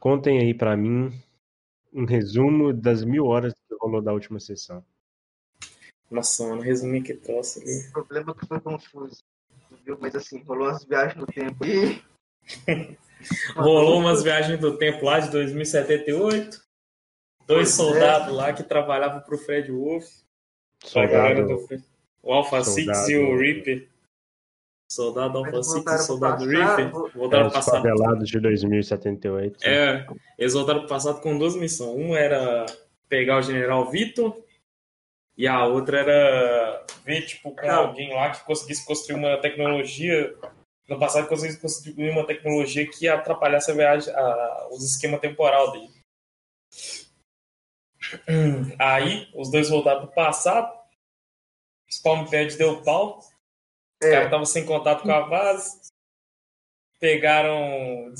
contem aí para mim um resumo das mil horas que rolou da última sessão. Nossa, mano, resumir que troço ali. O problema é que foi confuso. Viu? Mas assim, rolou umas viagens no tempo e. rolou umas viagens do tempo lá de 2078. Dois pois soldados é. lá que trabalhavam pro Fred Wolf. Soldado. Do... O Alpha Six e o Reaper. Soldado e Soldado Reaper. Voltaram é, passado. Favelados de 2078. É, eles voltaram pro passado com duas missões. Um era pegar o General Vitor e a outra era ver, tipo, com alguém lá que conseguisse construir uma tecnologia. No passado, conseguisse construir uma tecnologia que atrapalhasse a viagem, a, os esquema temporal dele. Aí, os dois voltaram pro passado. Spawn Pad deu pau. Os é. caras estavam sem contato com a base. Pegaram,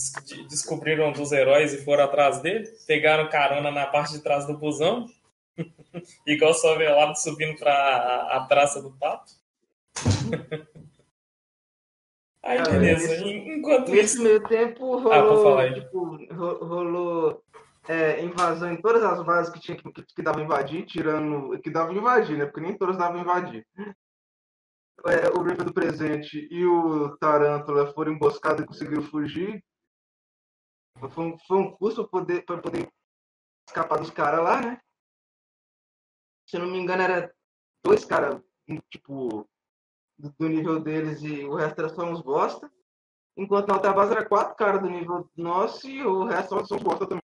descobriram dos heróis e foram atrás dele. Pegaram carona na parte de trás do busão. Igual só velado subindo para a, a praça do pato. Aí, beleza. Enquanto Nesse isso... meio tempo rolou, ah, tipo, rolou é, invasão em todas as bases que tinha que, que, que dava invadir, tirando. que dava invadir, né? Porque nem todas davam invadir é, o River do presente e o Tarântula foram emboscados e conseguiram fugir. Foi um, foi um custo para poder, poder escapar dos caras lá, né? Se eu não me engano, era dois caras, tipo, do, do, nível deles e o resto era só uns bosta. Enquanto na outra base era quatro caras do nível nosso e o resto são uns bosta também.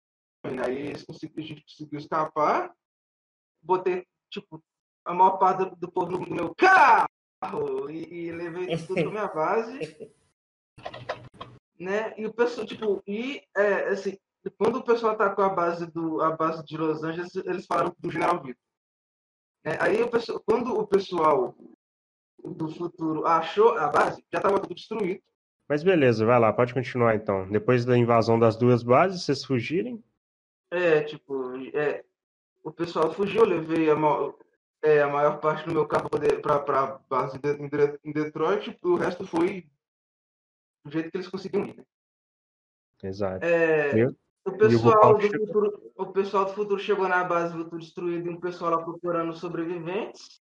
Aí a gente conseguiu escapar. Botei, tipo, a maior parte do, do povo no meu carro e, e levei tudo pra minha base. né? E o pessoal, tipo, e é, assim, quando o pessoal atacou a base do a base de Los Angeles, eles falaram do General Vitor. É, aí o pessoal, quando o pessoal do futuro achou a base, já estava tudo destruído. Mas beleza, vai lá, pode continuar então. Depois da invasão das duas bases, vocês fugirem? É, tipo, é, o pessoal fugiu, eu levei a, é, a maior parte do meu carro para base em Detroit, o resto foi do jeito que eles conseguiram ir. Né? Exato. É, o, pessoal do futuro, o pessoal do futuro chegou na base, viu tudo destruído, e um pessoal lá procurando sobreviventes.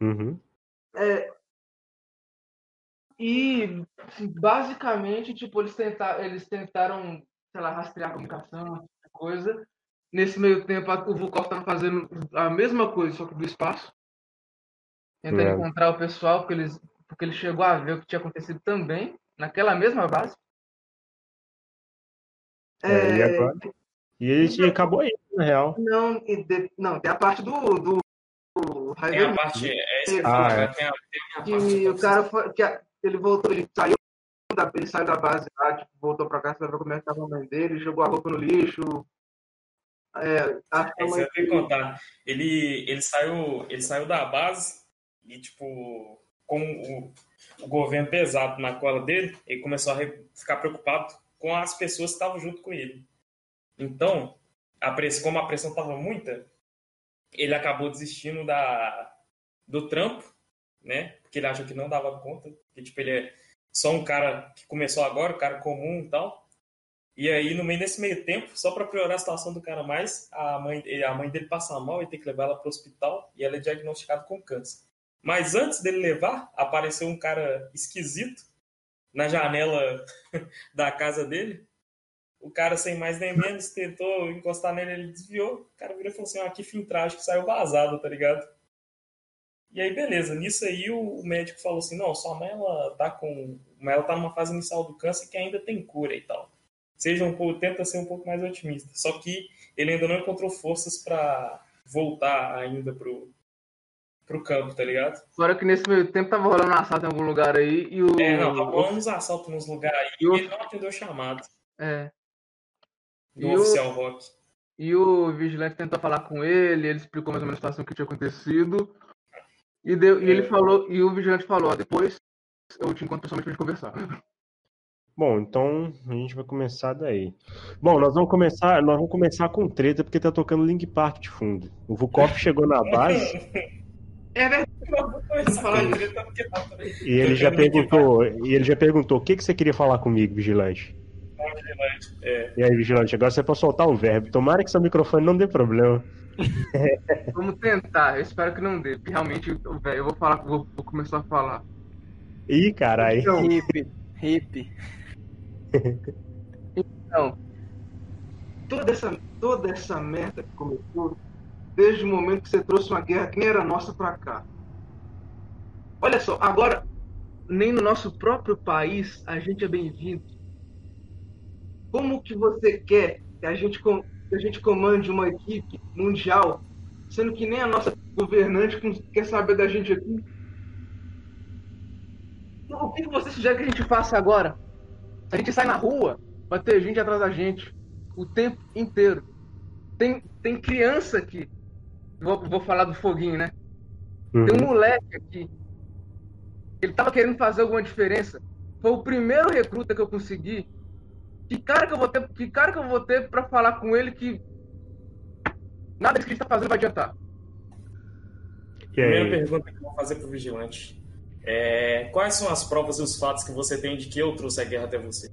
Uhum. É, e basicamente, tipo, eles tentaram, eles tentaram, sei lá, rastrear a comunicação, coisa. Nesse meio tempo, o Vukov estava fazendo a mesma coisa, só que do espaço. Tentando é. encontrar o pessoal, porque, eles, porque ele chegou a ver o que tinha acontecido também, naquela mesma base. É, é... E agora? E ele então, acabou aí, na real. Não, de, não, tem a parte do. do, do tem a parte. É, esse ah, é. Tem a, tem a que o cara foi, que a, ele voltou, ele saiu da, ele saiu da base lá, tipo, voltou pra casa pra ver como é que tava a mãe dele, jogou a roupa no lixo, é, a é, você vai contar. Ele, ele, saiu, ele saiu da base e, tipo, com o, o governo pesado na cola dele, ele começou a ficar preocupado com as pessoas que estavam junto com ele. Então, a pressão, como a pressão estava muita, ele acabou desistindo da, do trampo, né? Porque ele achou que não dava conta, que tipo, ele é só um cara que começou agora, um cara comum e tal. E aí, no meio desse meio tempo, só para piorar a situação do cara mais, a mãe, a mãe dele passa mal e tem que levar ela para o hospital e ela é diagnosticada com câncer. Mas antes dele levar, apareceu um cara esquisito na janela da casa dele. O cara, sem mais nem menos, tentou encostar nele, ele desviou. O cara virou e falou assim: ah, que filtragem que saiu vazado, tá ligado? E aí, beleza. Nisso aí, o médico falou assim: não, sua mãe ela tá com. Ela tá numa fase inicial do câncer que ainda tem cura e tal seja um pouco, tenta ser um pouco mais otimista. Só que ele ainda não encontrou forças para voltar ainda pro, pro campo, tá ligado? Fora que nesse meio tempo tava rolando assalto em algum lugar aí e o. É, não, tava rolando uns assaltos nos lugares aí e, o... ele não atendeu chamado. É. Do e oficial o... rock. E o vigilante tentou falar com ele, ele explicou mais ou menos a situação que tinha acontecido. E, deu, é. e ele falou, e o vigilante falou, ó, depois eu te encontro pessoalmente pra gente conversar. Bom, então a gente vai começar daí. Bom, nós vamos começar, nós vamos começar com treta porque tá tocando Link Park de fundo. O Vukov chegou na base. É verdade. E ele já perguntou, e ele já perguntou, o que que você queria falar comigo, vigilante? É. E aí, Vigilante, agora você pode soltar um verbo. Tomara que seu microfone não dê problema. Vamos tentar, eu espero que não dê. Porque realmente, velho, eu vou falar, vou, vou, começar a falar. Ih, caralho. Então, hip, hip. Então, toda essa, toda essa merda que começou desde o momento que você trouxe uma guerra que nem era nossa pra cá. Olha só, agora, nem no nosso próprio país a gente é bem-vindo. Como que você quer que a gente que a gente comande uma equipe mundial, sendo que nem a nossa governante quer saber da gente aqui. Então, o que você sugere que a gente faça agora? A gente sai na rua, vai ter gente atrás da gente o tempo inteiro. Tem, tem criança aqui. Vou, vou falar do foguinho, né? Uhum. Tem um moleque aqui. Ele tava querendo fazer alguma diferença. Foi o primeiro recruta que eu consegui que cara que eu vou ter, que cara que eu vou ter para falar com ele que nada que ele está fazendo vai adiantar? Primeira pergunta que eu vou fazer pro vigilante. É, quais são as provas e os fatos que você tem de que eu trouxe a guerra até você?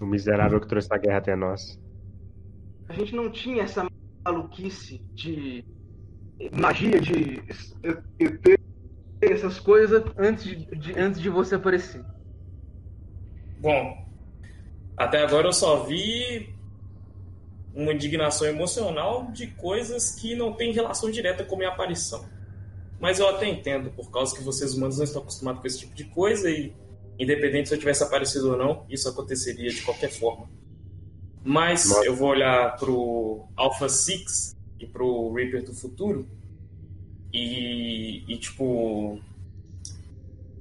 O miserável que trouxe a guerra até nós. A gente não tinha essa maluquice de magia de ET, essas coisas antes de, de, antes de você aparecer. Bom, até agora eu só vi uma indignação emocional de coisas que não têm relação direta com minha aparição. Mas eu até entendo, por causa que vocês humanos não estão acostumados com esse tipo de coisa e, independente se eu tivesse aparecido ou não, isso aconteceria de qualquer forma. Mas Nossa. eu vou olhar pro Alpha 6 e pro Reaper do futuro e, e, tipo,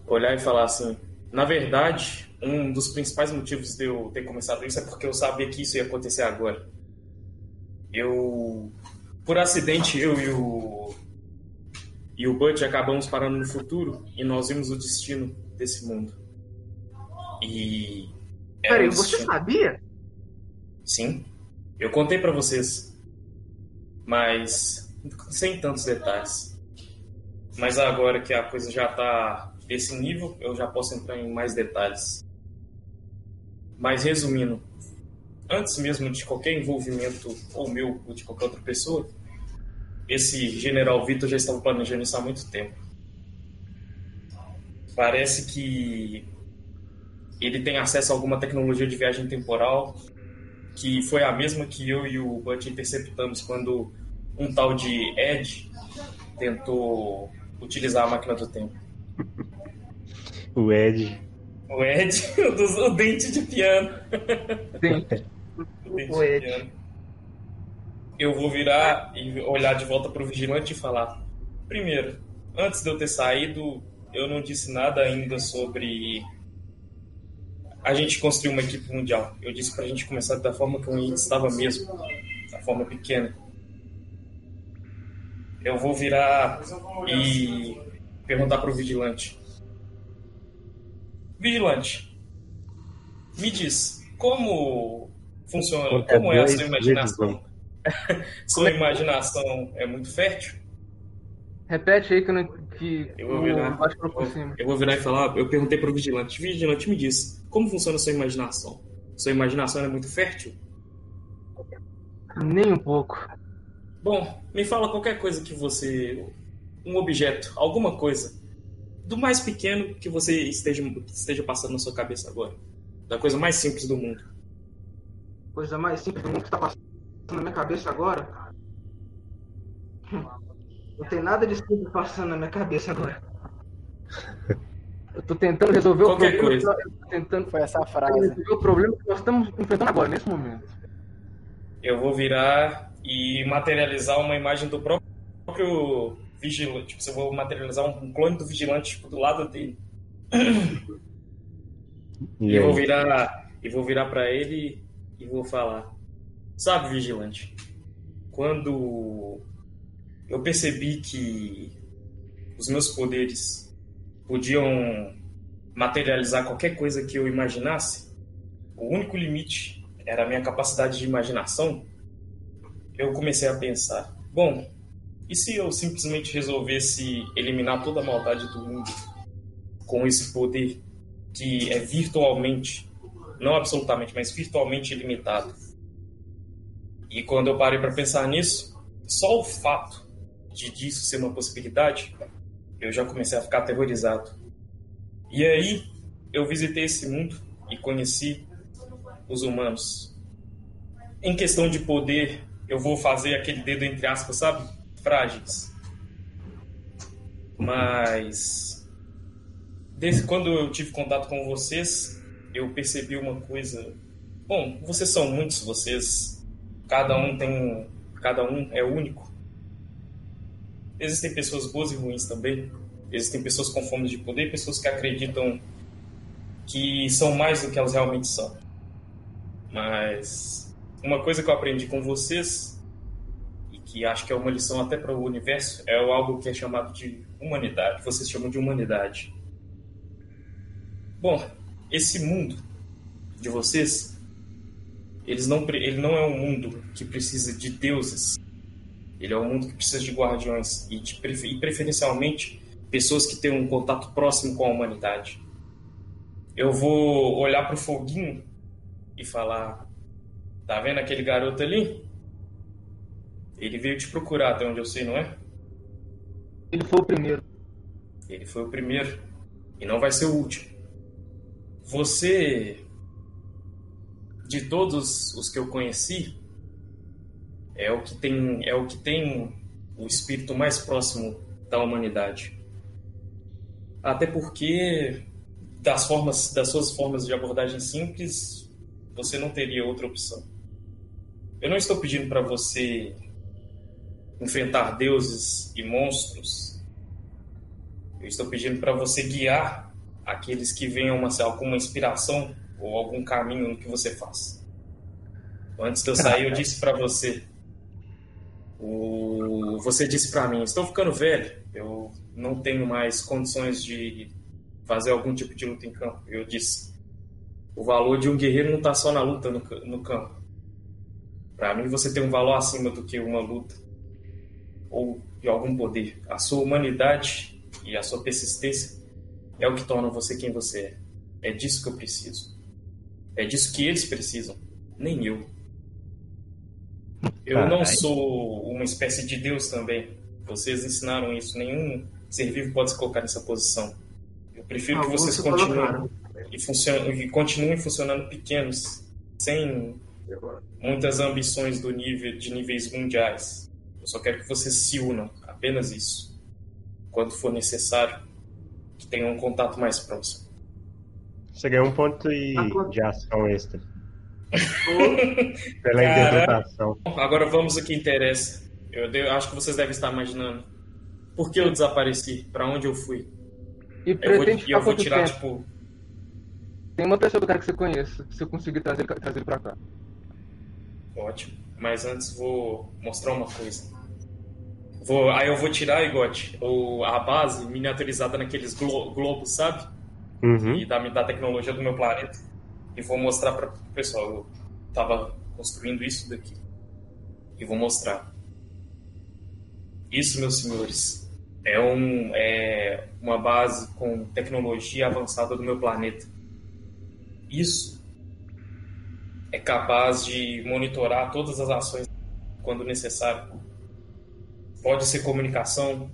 olhar e falar assim: na verdade, um dos principais motivos de eu ter começado isso é porque eu sabia que isso ia acontecer agora. Eu, por acidente, eu e o e o Butch acabamos parando no futuro e nós vimos o destino desse mundo. E Peraí, um você sabia? Sim, eu contei para vocês, mas sem tantos detalhes. Mas agora que a coisa já tá desse nível, eu já posso entrar em mais detalhes. Mas resumindo, antes mesmo de qualquer envolvimento, ou meu ou de qualquer outra pessoa, esse general Vitor já estava planejando isso há muito tempo. Parece que ele tem acesso a alguma tecnologia de viagem temporal que foi a mesma que eu e o Butch interceptamos quando um tal de Ed tentou utilizar a máquina do tempo. o Ed o Ed, o, dos, o dente de piano. Dente. o dente o de Ed. piano. Eu vou virar e olhar de volta pro vigilante e falar: primeiro, antes de eu ter saído, eu não disse nada ainda sobre a gente construir uma equipe mundial. Eu disse pra gente começar da forma que a gente estava mesmo, da forma pequena. Eu vou virar e perguntar pro vigilante: Vigilante, me diz, como funciona, como é a sua imaginação? sua imaginação é muito fértil? Repete aí que eu não. Que eu, vou virar, eu, eu vou virar e falar. Eu perguntei para o vigilante. Vigilante, me diz, como funciona a sua imaginação? Sua imaginação é muito fértil? Nem um pouco. Bom, me fala qualquer coisa que você. Um objeto, alguma coisa do mais pequeno que você esteja, esteja passando na sua cabeça agora. Da coisa mais simples do mundo. Coisa mais simples do mundo que está passando na minha cabeça agora? Não tem nada de simples passando na minha cabeça agora. Eu tô tentando resolver Qualquer o problema. Coisa. Tentando... Foi essa frase. Resolver o problema que nós estamos enfrentando agora, nesse momento. Eu vou virar e materializar uma imagem do próprio vigilante. Tipo, eu vou materializar um clone do vigilante tipo, do lado dele. E, eu vou virar e vou virar para ele e vou falar: "Sabe, vigilante, quando eu percebi que os meus poderes podiam materializar qualquer coisa que eu imaginasse, o único limite era a minha capacidade de imaginação. Eu comecei a pensar: bom, e se eu simplesmente resolvesse eliminar toda a maldade do mundo com esse poder que é virtualmente não absolutamente, mas virtualmente ilimitado. E quando eu parei para pensar nisso, só o fato de disso ser uma possibilidade, eu já comecei a ficar aterrorizado. E aí eu visitei esse mundo e conheci os humanos. Em questão de poder, eu vou fazer aquele dedo entre aspas, sabe? Frágeis. Mas desde quando eu tive contato com vocês, eu percebi uma coisa. Bom, vocês são muitos, vocês. Cada um tem. Cada um é único. Existem pessoas boas e ruins também. Existem pessoas com fome de poder, pessoas que acreditam que são mais do que elas realmente são. Mas uma coisa que eu aprendi com vocês e que acho que é uma lição até para o universo é algo que é chamado de humanidade. Vocês chamam de humanidade. Bom, esse mundo de vocês, eles não, ele não é um mundo que precisa de deuses. Ele é um mundo que precisa de guardiões e, de, e preferencialmente pessoas que tenham um contato próximo com a humanidade. Eu vou olhar para o foguinho e falar: Tá vendo aquele garoto ali? Ele veio te procurar, até onde eu sei, não é? Ele foi o primeiro. Ele foi o primeiro. E não vai ser o último. Você, de todos os que eu conheci, é o que tem, é o que tem o espírito mais próximo da humanidade. Até porque das formas, das suas formas de abordagem simples, você não teria outra opção. Eu não estou pedindo para você enfrentar deuses e monstros. Eu estou pedindo para você guiar aqueles que venham uma, inspiração ou algum caminho no que você faz. Antes de eu sair, eu disse para você. O, você disse para mim: estou ficando velho, eu não tenho mais condições de fazer algum tipo de luta em campo. Eu disse: o valor de um guerreiro não está só na luta no, no campo. Para mim, você tem um valor acima do que uma luta ou de algum poder. A sua humanidade e a sua persistência é o que torna você quem você é. É disso que eu preciso. É disso que eles precisam, nem eu. Eu não sou uma espécie de Deus também. Vocês ensinaram isso. Nenhum ser vivo pode se colocar nessa posição. Eu prefiro ah, que vocês continuem e, funcionem, e continuem funcionando pequenos, sem muitas ambições do nível de níveis mundiais. Eu só quero que vocês se unam, apenas isso. Quando for necessário, que tenham um contato mais próximo. Você ganhou um ponto de ação extra. Pela interpretação. Agora vamos ao que interessa. Eu, acho que vocês devem estar imaginando. Por que eu desapareci? Para onde eu fui? E eu vou, eu vou tirar, tempo? tipo. Tem uma pessoa do cara que você conhece, se eu conseguir trazer, trazer ele pra cá. Ótimo. Mas antes vou mostrar uma coisa. Vou, aí eu vou tirar, Igote, a base miniaturizada naqueles glo globos, sabe? Uhum. E da, da tecnologia do meu planeta. E vou mostrar para o pessoal. Eu tava construindo isso daqui. E vou mostrar. Isso, meus senhores, é, um, é uma base com tecnologia avançada do meu planeta. Isso é capaz de monitorar todas as ações quando necessário pode ser comunicação,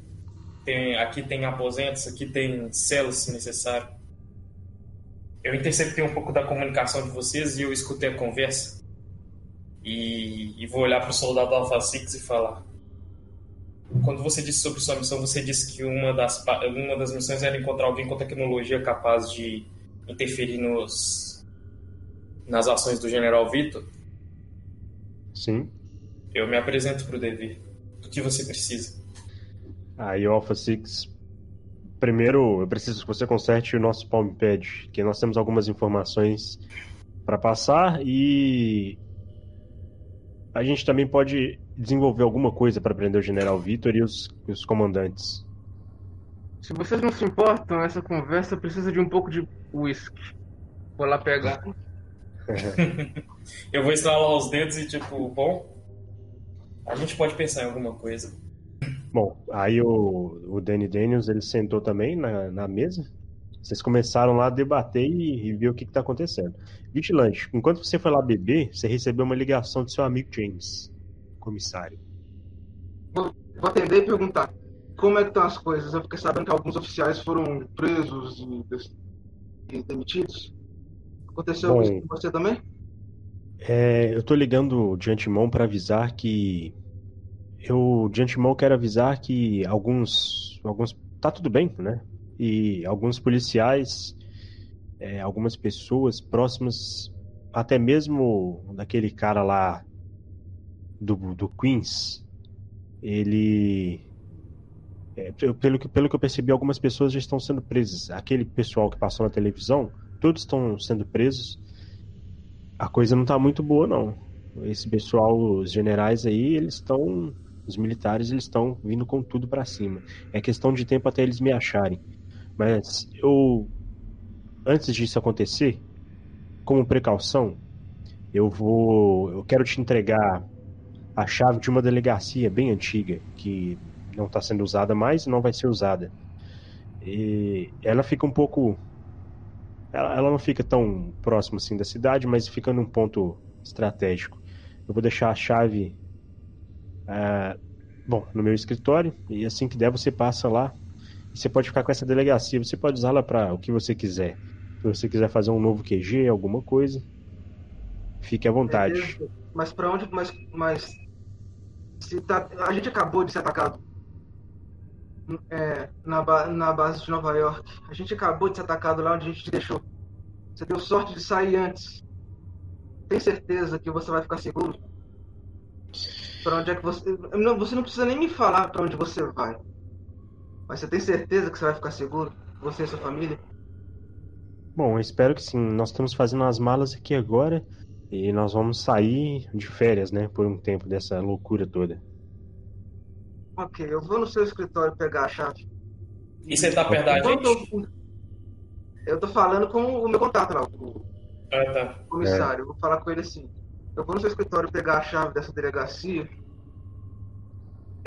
tem, aqui tem aposentos, aqui tem celas se necessário. Eu interceptei um pouco da comunicação de vocês e eu escutei a conversa. E, e vou olhar para o soldado Alpha Six e falar. Quando você disse sobre sua missão, você disse que uma das, uma das missões era encontrar alguém com tecnologia capaz de interferir nos, nas ações do General Vitor. Sim. Eu me apresento para o dever do que você precisa. Aí, Alpha 6, primeiro eu preciso que você conserte o nosso Palm Pad, que nós temos algumas informações para passar e a gente também pode desenvolver alguma coisa para prender o General Vitor e os, os comandantes. Se vocês não se importam, essa conversa precisa de um pouco de whisky. Vou lá pegar. eu vou instalar os dedos e tipo, bom, a gente pode pensar em alguma coisa. Bom, aí o, o Danny Daniels ele sentou também na, na mesa, Vocês começaram lá a debater e, e ver o que está acontecendo. Vigilante, enquanto você foi lá beber, você recebeu uma ligação do seu amigo James, comissário. Vou, vou atender e perguntar como é que estão as coisas. Eu fiquei sabendo que alguns oficiais foram presos e, e demitidos. Aconteceu Bom, isso com você também? É, eu tô ligando de antemão para avisar que eu de antemão quero avisar que alguns alguns tá tudo bem, né? E alguns policiais, é, algumas pessoas próximas, até mesmo daquele cara lá do, do Queens, ele é, pelo, que, pelo que eu percebi, algumas pessoas já estão sendo presas. Aquele pessoal que passou na televisão, todos estão sendo presos a coisa não tá muito boa, não. Esse pessoal, os generais aí, eles estão. Os militares, eles estão vindo com tudo para cima. É questão de tempo até eles me acharem. Mas eu. Antes disso acontecer, como precaução, eu vou. Eu quero te entregar a chave de uma delegacia bem antiga, que não está sendo usada mais e não vai ser usada. E ela fica um pouco ela, ela não fica tão próxima assim da cidade, mas fica num ponto estratégico. Eu vou deixar a chave, uh, bom, no meu escritório e assim que der você passa lá. Você pode ficar com essa delegacia. Você pode usá-la para o que você quiser. Se você quiser fazer um novo QG, alguma coisa, fique à vontade. Mas para onde? Mas, mas se tá, a gente acabou de ser atacado é, na, na base de Nova York. A gente acabou de ser atacado lá onde a gente te deixou. Você deu sorte de sair antes. Tem certeza que você vai ficar seguro? Para onde é que você. Não, você não precisa nem me falar para onde você vai. Mas você tem certeza que você vai ficar seguro? Você e sua família? Bom, eu espero que sim. Nós estamos fazendo as malas aqui agora e nós vamos sair de férias, né? Por um tempo dessa loucura toda. Ok, eu vou no seu escritório pegar a chave. E você tá perto da gente? Eu, eu tô falando com o meu contato lá, o ah, tá. comissário. É. Eu vou falar com ele assim. Eu vou no seu escritório pegar a chave dessa delegacia.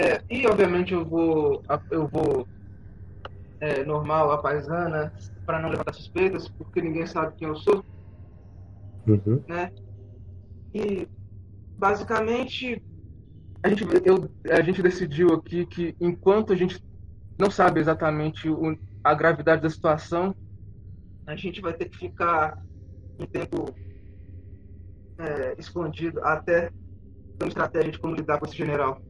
É, e obviamente eu vou. Eu vou. É, normal, a paisana, para não levantar suspeitas, porque ninguém sabe quem eu sou. Uhum. Né? E basicamente a gente, eu, a gente decidiu aqui que enquanto a gente não sabe exatamente o, a gravidade da situação, a gente vai ter que ficar um tempo é, escondido até ter uma estratégia de como lidar com esse general.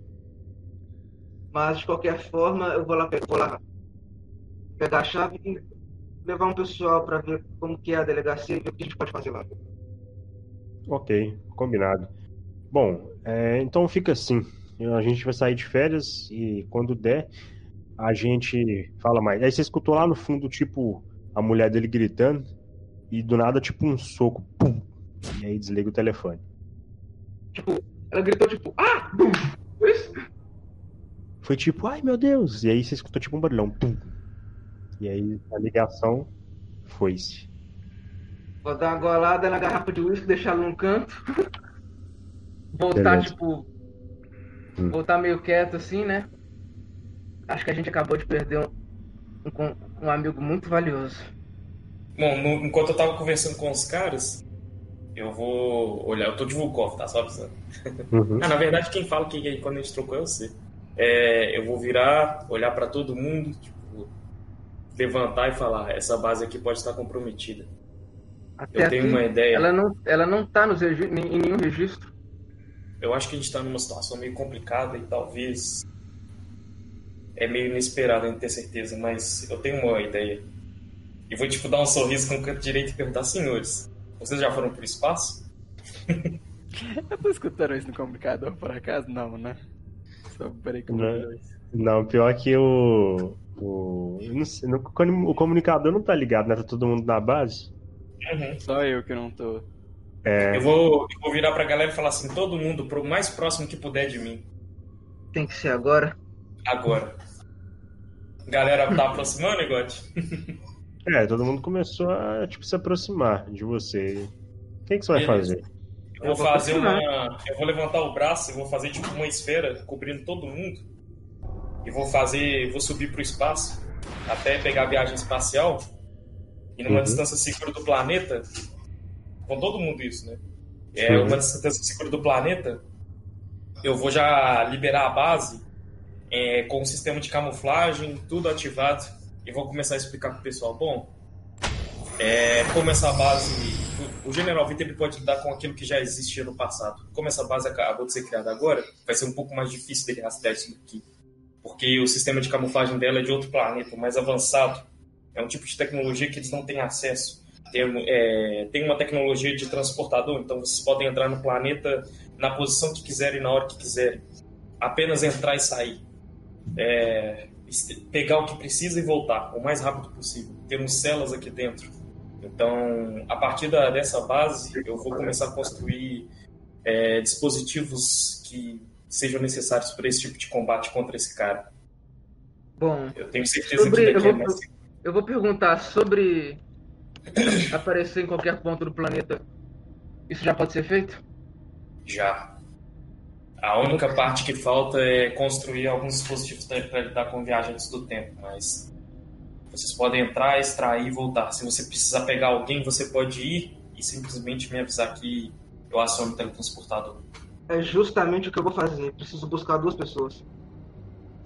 Mas, de qualquer forma, eu vou lá, vou lá pegar a chave e levar um pessoal para ver como que é a delegacia e ver o que a gente pode fazer lá. Ok, combinado. Bom, é, então fica assim. A gente vai sair de férias e quando der, a gente fala mais. Aí você escutou lá no fundo, tipo, a mulher dele gritando e do nada, tipo, um soco. Pum, e aí desliga o telefone. Tipo, ela gritou, tipo, ah! Bum, isso? Foi tipo, ai meu Deus! E aí você escutou tipo um barulhão. Pum. E aí a ligação foi-se. Vou dar uma golada na garrafa de uísque, deixar ela num canto voltar, Beleza. tipo. Hum. Voltar meio quieto assim, né? Acho que a gente acabou de perder um, um, um amigo muito valioso. Bom, no, enquanto eu tava conversando com os caras, eu vou olhar. Eu tô de Vulkov, tá? Só avisando. Uhum. ah, na verdade, quem fala que quando a gente trocou é você. É, eu vou virar, olhar para todo mundo, tipo, levantar e falar: essa base aqui pode estar comprometida. Até eu tenho uma ideia. Ela não, ela não tá nos em nenhum registro eu acho que a gente está numa situação meio complicada e talvez é meio inesperado, não ter certeza, mas eu tenho uma ideia. E vou tipo dar um sorriso com o canto direito e perguntar, senhores, vocês já foram pro espaço? eu tô escutando isso no comunicador por acaso? Não, né? Só peraí que eu não, não, pior que o. O, sei, no, o comunicador não tá ligado, né? Tá todo mundo na base. Uhum. Só eu que não tô. É... Eu, vou, eu vou virar pra galera e falar assim: todo mundo pro mais próximo que puder de mim. Tem que ser agora? Agora. Galera tá aproximando, Igote? é, todo mundo começou a tipo, se aproximar de você. O que, que você vai fazer? Eu vou fazer uma. Eu vou levantar o braço e vou fazer tipo uma esfera cobrindo todo mundo. E vou fazer. Vou subir pro espaço até pegar a viagem espacial. e numa uhum. distância segura do planeta, com todo mundo isso, né? É uhum. uma distância segura do planeta, eu vou já liberar a base é, com o sistema de camuflagem, tudo ativado, e vou começar a explicar para o pessoal. Bom, é, como essa base. O General ele pode lidar com aquilo que já existia no passado. Como essa base acabou de ser criada agora, vai ser um pouco mais difícil dele rastrear isso aqui. Porque o sistema de camuflagem dela é de outro planeta, mais avançado. É um tipo de tecnologia que eles não têm acesso. Tem, é, tem uma tecnologia de transportador, então vocês podem entrar no planeta na posição que quiserem, na hora que quiserem. Apenas entrar e sair. É, pegar o que precisa e voltar o mais rápido possível. Temos celas aqui dentro. Então, a partir da, dessa base, eu vou começar a construir é, dispositivos que sejam necessários para esse tipo de combate contra esse cara. Bom, eu tenho certeza sobre, que eu vou, é mais... eu vou perguntar sobre aparecer em qualquer ponto do planeta. Isso já pode ser feito? Já. A única parte que falta é construir alguns dispositivos para lidar com viajantes do tempo, mas vocês podem entrar, extrair e voltar. Se você precisar pegar alguém, você pode ir e simplesmente me avisar que eu aciono o teletransportador. É justamente o que eu vou fazer. Preciso buscar duas pessoas.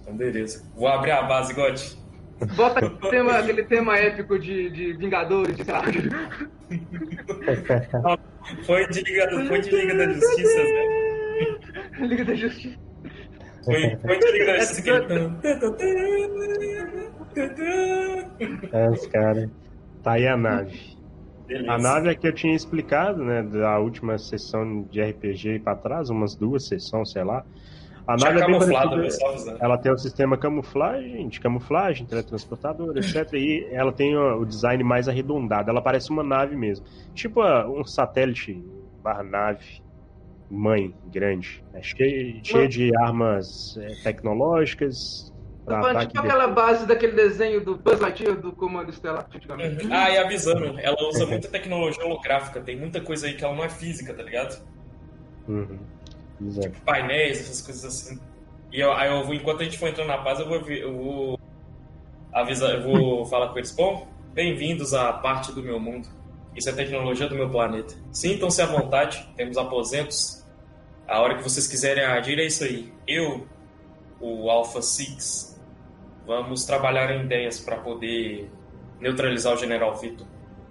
Então, beleza. Vou abrir a base, God. Bota aquele tema, aquele tema épico de, de Vingadores, de sei lá. Foi de Liga, foi de Liga da Justiça, né? Liga da Justiça. Foi, foi de Liga da Justiça É, os caras. Tá aí a nave. Beleza. A nave é que eu tinha explicado, né, da última sessão de RPG para trás, umas duas sessões, sei lá. A nave é bem parecida, ela tem o um sistema camuflagem, de camuflagem, teletransportador, etc. E ela tem o design mais arredondado. Ela parece uma nave mesmo. Tipo um satélite barra nave mãe grande. É cheia, cheia de armas é, tecnológicas. Tá, tipo aquela base daquele desenho do Buzz Lightyear do Comando Estelar, Uhum. Ah, e avisando, ela usa muita tecnologia holográfica, tem muita coisa aí que ela não é física, tá ligado? Uhum. Tipo painéis, essas coisas assim. E eu, aí eu vou, enquanto a gente for entrando na paz, eu vou, eu vou avisar, eu vou falar com eles. Bom, bem-vindos à parte do meu mundo. Isso é tecnologia do meu planeta. Sintam-se à vontade, temos aposentos. A hora que vocês quiserem agir é isso aí. Eu, o Alpha Six, vamos trabalhar em ideias para poder neutralizar o General Vitor.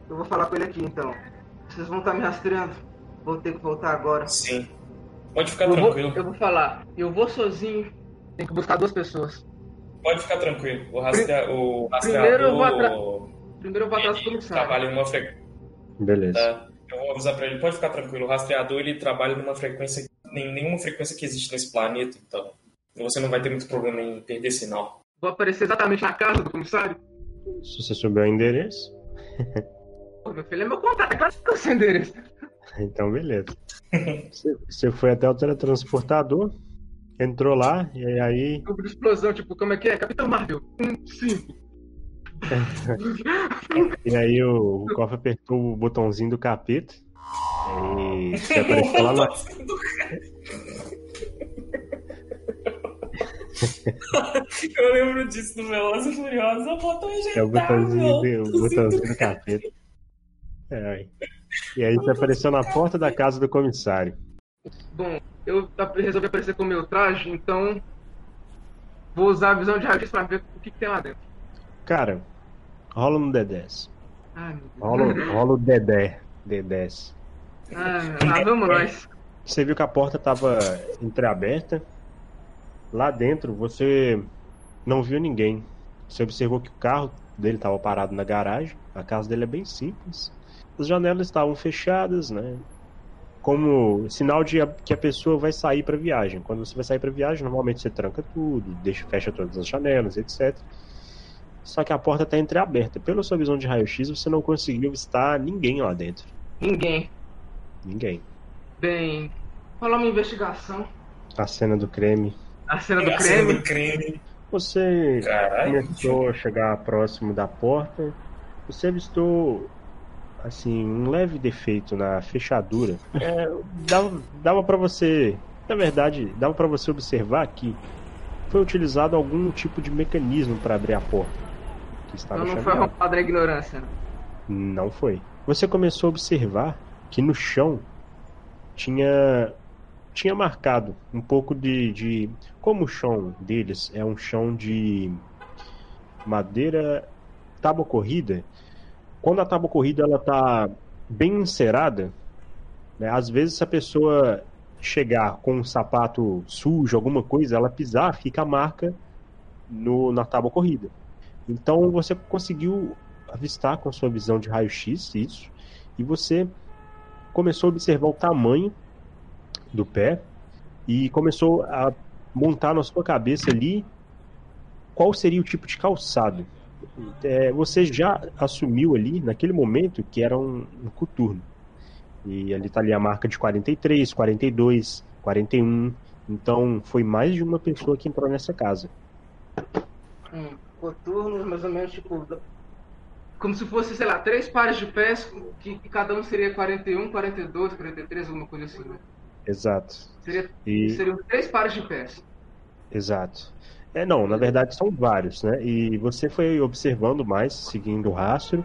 Eu vou falar com ele aqui então. Vocês vão estar me rastreando. Vou ter que voltar agora. Sim. Pode ficar eu tranquilo. Vou, eu vou falar. Eu vou sozinho. Tem que buscar duas pessoas. Pode ficar tranquilo. O, rastrea... o rastreador... Primeiro eu vou, atra... Primeiro eu vou atrás do comissário. Trabalha em uma frequência Beleza. Tá? Eu vou avisar pra ele, pode ficar tranquilo, o rastreador ele trabalha numa frequência, nem nenhuma frequência que existe nesse planeta, então você não vai ter muito problema em perder sinal. Vou aparecer exatamente na casa do comissário? Se você souber o endereço. Pô, meu filho é meu contato, é claro que eu sei o endereço. Então, beleza. você foi até o teletransportador, entrou lá, e aí. De explosão, tipo, como é que é? Capitão Marvel. Um, cinco. e aí o, o Koff apertou o botãozinho do capeta. E você apareceu lá na. Eu lembro disso no Velozes e Furiosos. O botão É o botãozinho, do, o botãozinho do capeta. É, e aí você apareceu na porta da casa do comissário. Bom, eu resolvi aparecer com o meu traje, então vou usar a visão de raio para ver o que, que, tem lá dentro. Cara, rola no D10. Ai, rola, rola o Dedé. D10. Ah, vamos nós. Você viu que a porta estava entreaberta. Lá dentro você não viu ninguém. Você observou que o carro dele estava parado na garagem. A casa dele é bem simples. As janelas estavam fechadas, né? Como sinal de que a pessoa vai sair para viagem. Quando você vai sair para viagem, normalmente você tranca tudo, deixa, fecha todas as janelas, etc. Só que a porta está entreaberta. Pela sua visão de raio-x, você não conseguiu avistar ninguém lá dentro. Ninguém. Ninguém. Bem, rolar uma investigação. A cena do creme. A cena do a creme? Cena do creme. Você Caralho. começou a chegar próximo da porta. Você avistou assim um leve defeito na fechadura. É, dava, dava para você, na verdade, dava para você observar que foi utilizado algum tipo de mecanismo para abrir a porta que estava Então não foi roubada a ignorância. Não foi. Você começou a observar que no chão tinha tinha marcado um pouco de, de como o chão deles é um chão de madeira tábua corrida. Quando a tábua corrida ela tá bem encerada, né, às vezes se a pessoa chegar com um sapato sujo, alguma coisa, ela pisar, fica a marca no, na tábua corrida. Então você conseguiu avistar com sua visão de raio-x isso, e você começou a observar o tamanho do pé e começou a montar na sua cabeça ali qual seria o tipo de calçado. É, você já assumiu ali, naquele momento, que era um, um coturno. E ali está ali a marca de 43, 42, 41. Então foi mais de uma pessoa que entrou nessa casa. Hum, coturno, mais ou menos, tipo. Como se fosse, sei lá, três pares de pés, que, que cada um seria 41, 42, 43, alguma coisa assim, né? Exato. Seria, e... Seriam três pares de pés. Exato. É, não, na verdade são vários, né? E você foi observando mais, seguindo o rastro.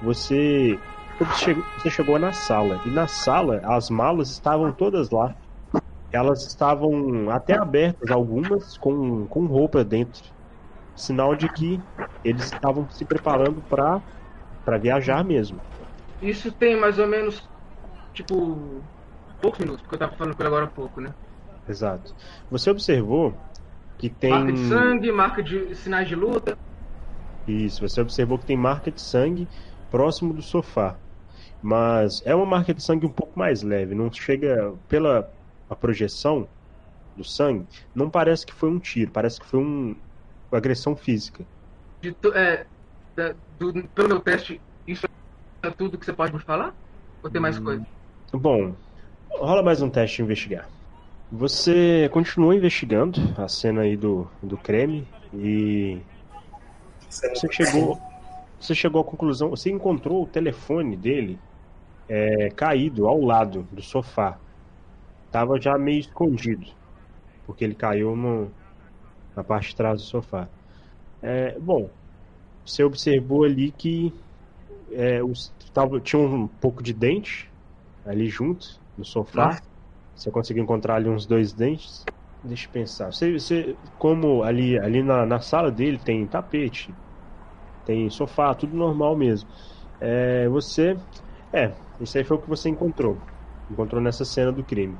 Você, você chegou na sala. E na sala, as malas estavam todas lá. Elas estavam até abertas, algumas com, com roupa dentro. Sinal de que eles estavam se preparando para viajar mesmo. Isso tem mais ou menos, tipo, poucos minutos, porque eu tava falando com ele agora há pouco, né? Exato. Você observou que tem. Marca de sangue, marca de sinais de luta. Isso, você observou que tem marca de sangue próximo do sofá. Mas é uma marca de sangue um pouco mais leve, não chega pela a projeção do sangue, não parece que foi um tiro, parece que foi um, uma agressão física. De, é, da, do, pelo meu teste, isso é tudo que você pode me falar? Ou tem mais hum, coisa? Bom, Rola mais um teste de investigar. Você continua investigando a cena aí do, do creme e você chegou, você chegou à conclusão, você encontrou o telefone dele é, caído ao lado do sofá. Tava já meio escondido, porque ele caiu no, na parte de trás do sofá. É, bom, você observou ali que é, os, tava, tinha um pouco de dente ali junto no sofá. Você conseguiu encontrar ali uns dois dentes. Deixa eu pensar. Você, você como ali, ali na, na sala dele tem tapete, tem sofá, tudo normal mesmo. É, você. É, isso aí foi o que você encontrou. Encontrou nessa cena do crime.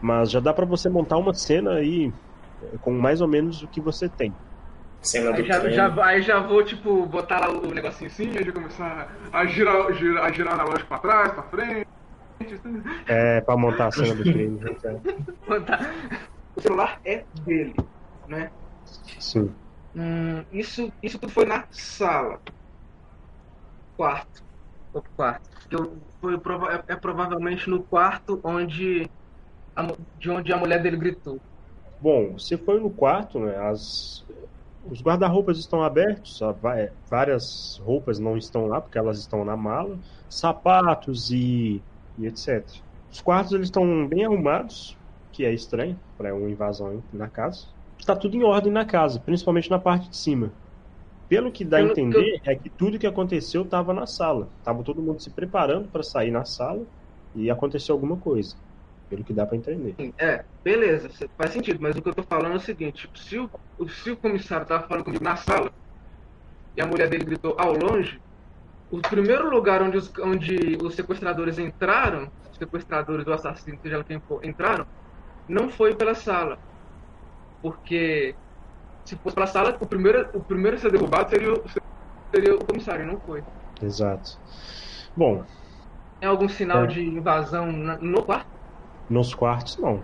Mas já dá para você montar uma cena aí é, com mais ou menos o que você tem. Cena aí, já, já, aí já vou, tipo, botar lá o negocinho assim, e já começar a girar, girar, a girar na loja pra trás, pra frente. É, pra montar a cena do crime. Montar. O celular é dele, né? Sim. Hum, isso, isso tudo foi na sala. Quarto. O quarto. Eu, foi, é, é, provavelmente no quarto onde a, de onde a mulher dele gritou. Bom, você foi no quarto, né? As, os guarda-roupas estão abertos, várias roupas não estão lá porque elas estão na mala, sapatos e e etc. Os quartos eles estão bem arrumados, que é estranho para uma invasão na casa. Está tudo em ordem na casa, principalmente na parte de cima. Pelo que dá a entender é que tudo que aconteceu estava na sala. Tava todo mundo se preparando para sair na sala e aconteceu alguma coisa. Pelo que dá para entender. É, beleza, faz sentido, mas o que eu tô falando é o seguinte: se o, se o comissário tava falando comigo na sala e a mulher dele gritou ao longe, o primeiro lugar onde os, onde os sequestradores entraram, os sequestradores do assassino, seja quem for, entraram, não foi pela sala. Porque se fosse pela sala, o primeiro, o primeiro a ser derrubado seria, o, seria o comissário, não foi. Exato. Bom. Tem algum sinal é. de invasão no quarto? Nos quartos, não.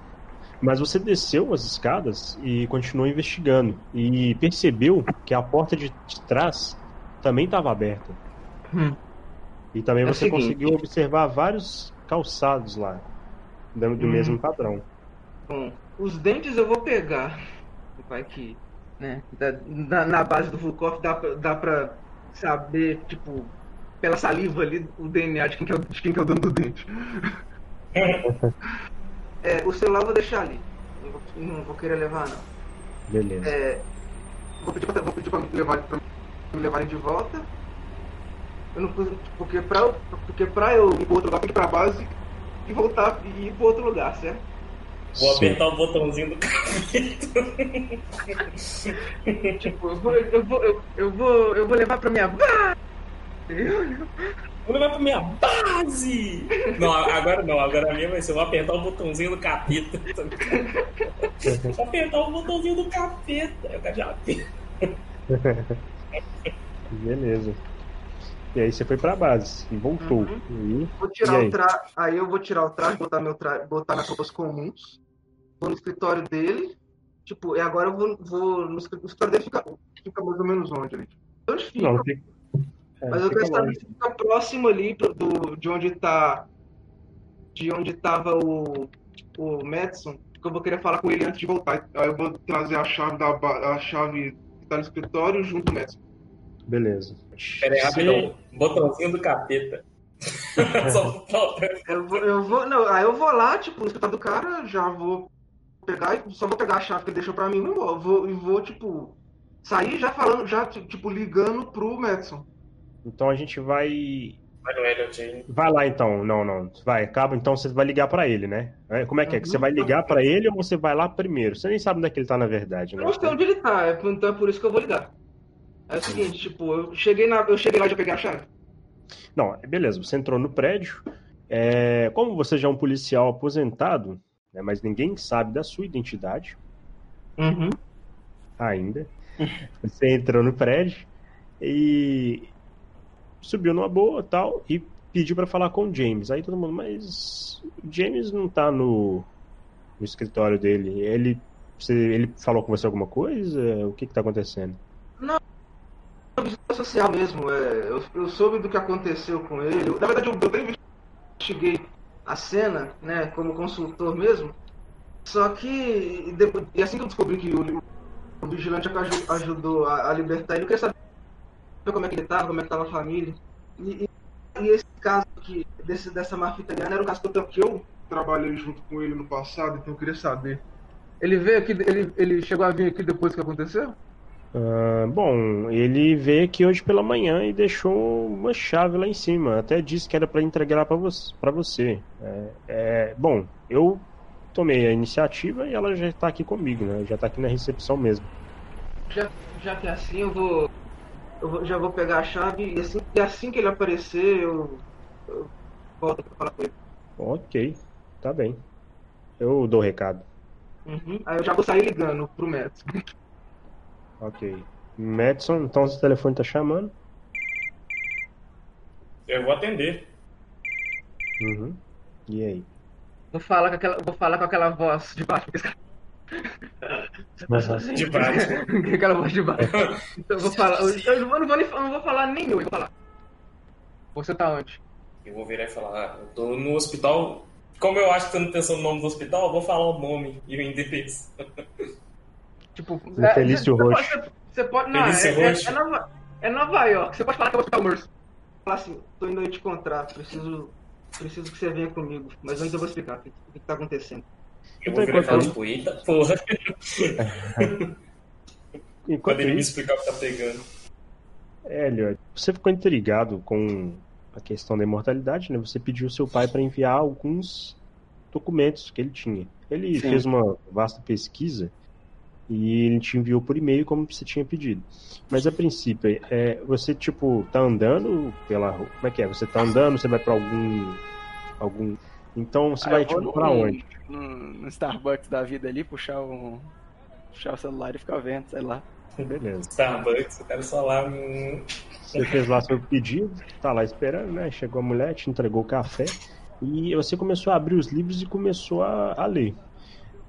Mas você desceu as escadas e continuou investigando. E percebeu que a porta de, de trás também estava aberta. Hum. E também é você conseguiu observar vários calçados lá, dando do hum. mesmo padrão. Bom, os dentes eu vou pegar. Vai que, né? na, na, base do Vulkov dá, pra, dá pra saber, tipo, pela saliva ali, o DNA de quem que é, de quem que é o dono do dente. é, o celular eu vou deixar ali. Não vou, não vou querer levar, não. Beleza. É, vou pedir pra, vou pedir pra, levar, pra me levarem de volta. Eu não porque pra, porque pra eu ir pro outro lugar, tem que ir pra base e voltar e ir pro outro lugar, certo? Vou Sim. apertar o botãozinho do capítulo. tipo, eu vou, eu vou, eu, eu vou, eu vou levar pra minha base. Vou levar pra minha base! Não, agora não, agora a minha vai ser, eu vou apertar o botãozinho do capeta. vou apertar o botãozinho do capeta. Eu já Beleza. E aí você foi pra base e voltou. Uhum. E... Vou tirar e o traje. Aí eu vou tirar o traje, botar meu traje, botar nas roupas comuns. Vou no escritório dele. Tipo, e agora eu vou, vou no escritório dele fica, fica mais ou menos onde ali? Onde fica? Não, fica... É, Mas eu quero saber se fica próximo ali do, de onde tá. De onde tava o, o Madison. Porque eu vou querer falar com ele antes de voltar. Aí eu vou trazer a chave da a chave que tá no escritório junto com o Madison. Beleza. Pera aí, rapidão. Botãozinho do capeta. Só eu vou, eu vou, não, aí eu vou lá, tipo, no escritório do cara, já vou pegar, só vou pegar a chave que ele deixou pra mim e vou, vou, vou, tipo, sair já falando, já, tipo, ligando pro Madison. Então a gente vai. Vai lá então, não, não. Vai, acaba, então você vai ligar para ele, né? É, como é que é? Que você vai ligar para ele ou você vai lá primeiro? Você nem sabe onde é que ele tá na verdade, né? Eu não sei onde ele tá, é, então é por isso que eu vou ligar. É o seguinte, tipo, eu cheguei, na, eu cheguei lá e já peguei a chave. Não, beleza, você entrou no prédio. É, como você já é um policial aposentado, né, mas ninguém sabe da sua identidade. Uhum. Ainda. Você entrou no prédio e subiu numa boa tal e pediu para falar com o James. Aí todo mundo, mas o James não tá no, no escritório dele. Ele, você, ele falou com você alguma coisa? O que que tá acontecendo? Social mesmo. É, eu, eu, soube do que aconteceu com ele. Na verdade, eu, eu investiguei a cena, né, como consultor mesmo. Só que, depois, e assim que eu descobri que o, o vigilante ajudou a, a libertar ele, eu queria saber como é que ele estava, como é que estava a família. E, e, e, esse caso aqui, desse, dessa máfia italiana, era um caso que eu, que eu trabalhei junto com ele no passado, então eu queria saber. Ele veio aqui, ele, ele chegou a vir aqui depois que aconteceu? Uh, bom, ele veio aqui hoje pela manhã e deixou uma chave lá em cima. Até disse que era para entregar para você. Pra você. É, é, bom, eu tomei a iniciativa e ela já está aqui comigo, né? Já está aqui na recepção mesmo. Já, já que é assim, eu vou eu já vou pegar a chave e assim, e assim que ele aparecer, eu, eu volto pra falar com ele. Ok, tá bem. Eu dou o recado. Uhum. Aí eu já vou sair ligando pro Madison. Ok. Madison, então o telefone tá chamando. Eu vou atender. Uhum. E aí? Vou falar com aquela, vou falar com aquela voz de baixo. De baixo. Aquela voz de baixo. Então eu vou falar. Eu não vou, não vou, não vou falar nenhum, eu vou falar. Você tá onde? Eu vou virar e falar, ah, eu tô no hospital. Como eu acho que você não tem o nome do hospital, eu vou falar o nome e o endereço. Tipo, é, Felício Roxo. Você, você pode. Não, é, é, é, Nova, é Nova York. Você pode falar que é o Hospital Mercy. Falar assim, tô indo aí te encontrar, preciso, preciso que você venha comigo. Mas antes eu vou explicar o que, o que tá acontecendo. Eu vou virar falar, tipo, eita porra. Enquanto ele me explicar o que tá pegando. Elliot, você ficou intrigado com a questão da imortalidade, né? Você pediu seu pai para enviar alguns documentos que ele tinha. Ele Sim. fez uma vasta pesquisa e ele te enviou por e-mail como você tinha pedido. Mas a princípio, é, você tipo tá andando pela rua, como é que é? Você tá andando, você vai para algum algum então você ah, vai tipo para onde? No, no, Starbucks da vida ali, puxar o puxar o celular e ficar vendo, sei lá. Beleza. Starbucks, o cara só lá Você fez lá seu pedido, tá lá esperando, né? Chegou a mulher, te entregou o café e você começou a abrir os livros e começou a, a ler.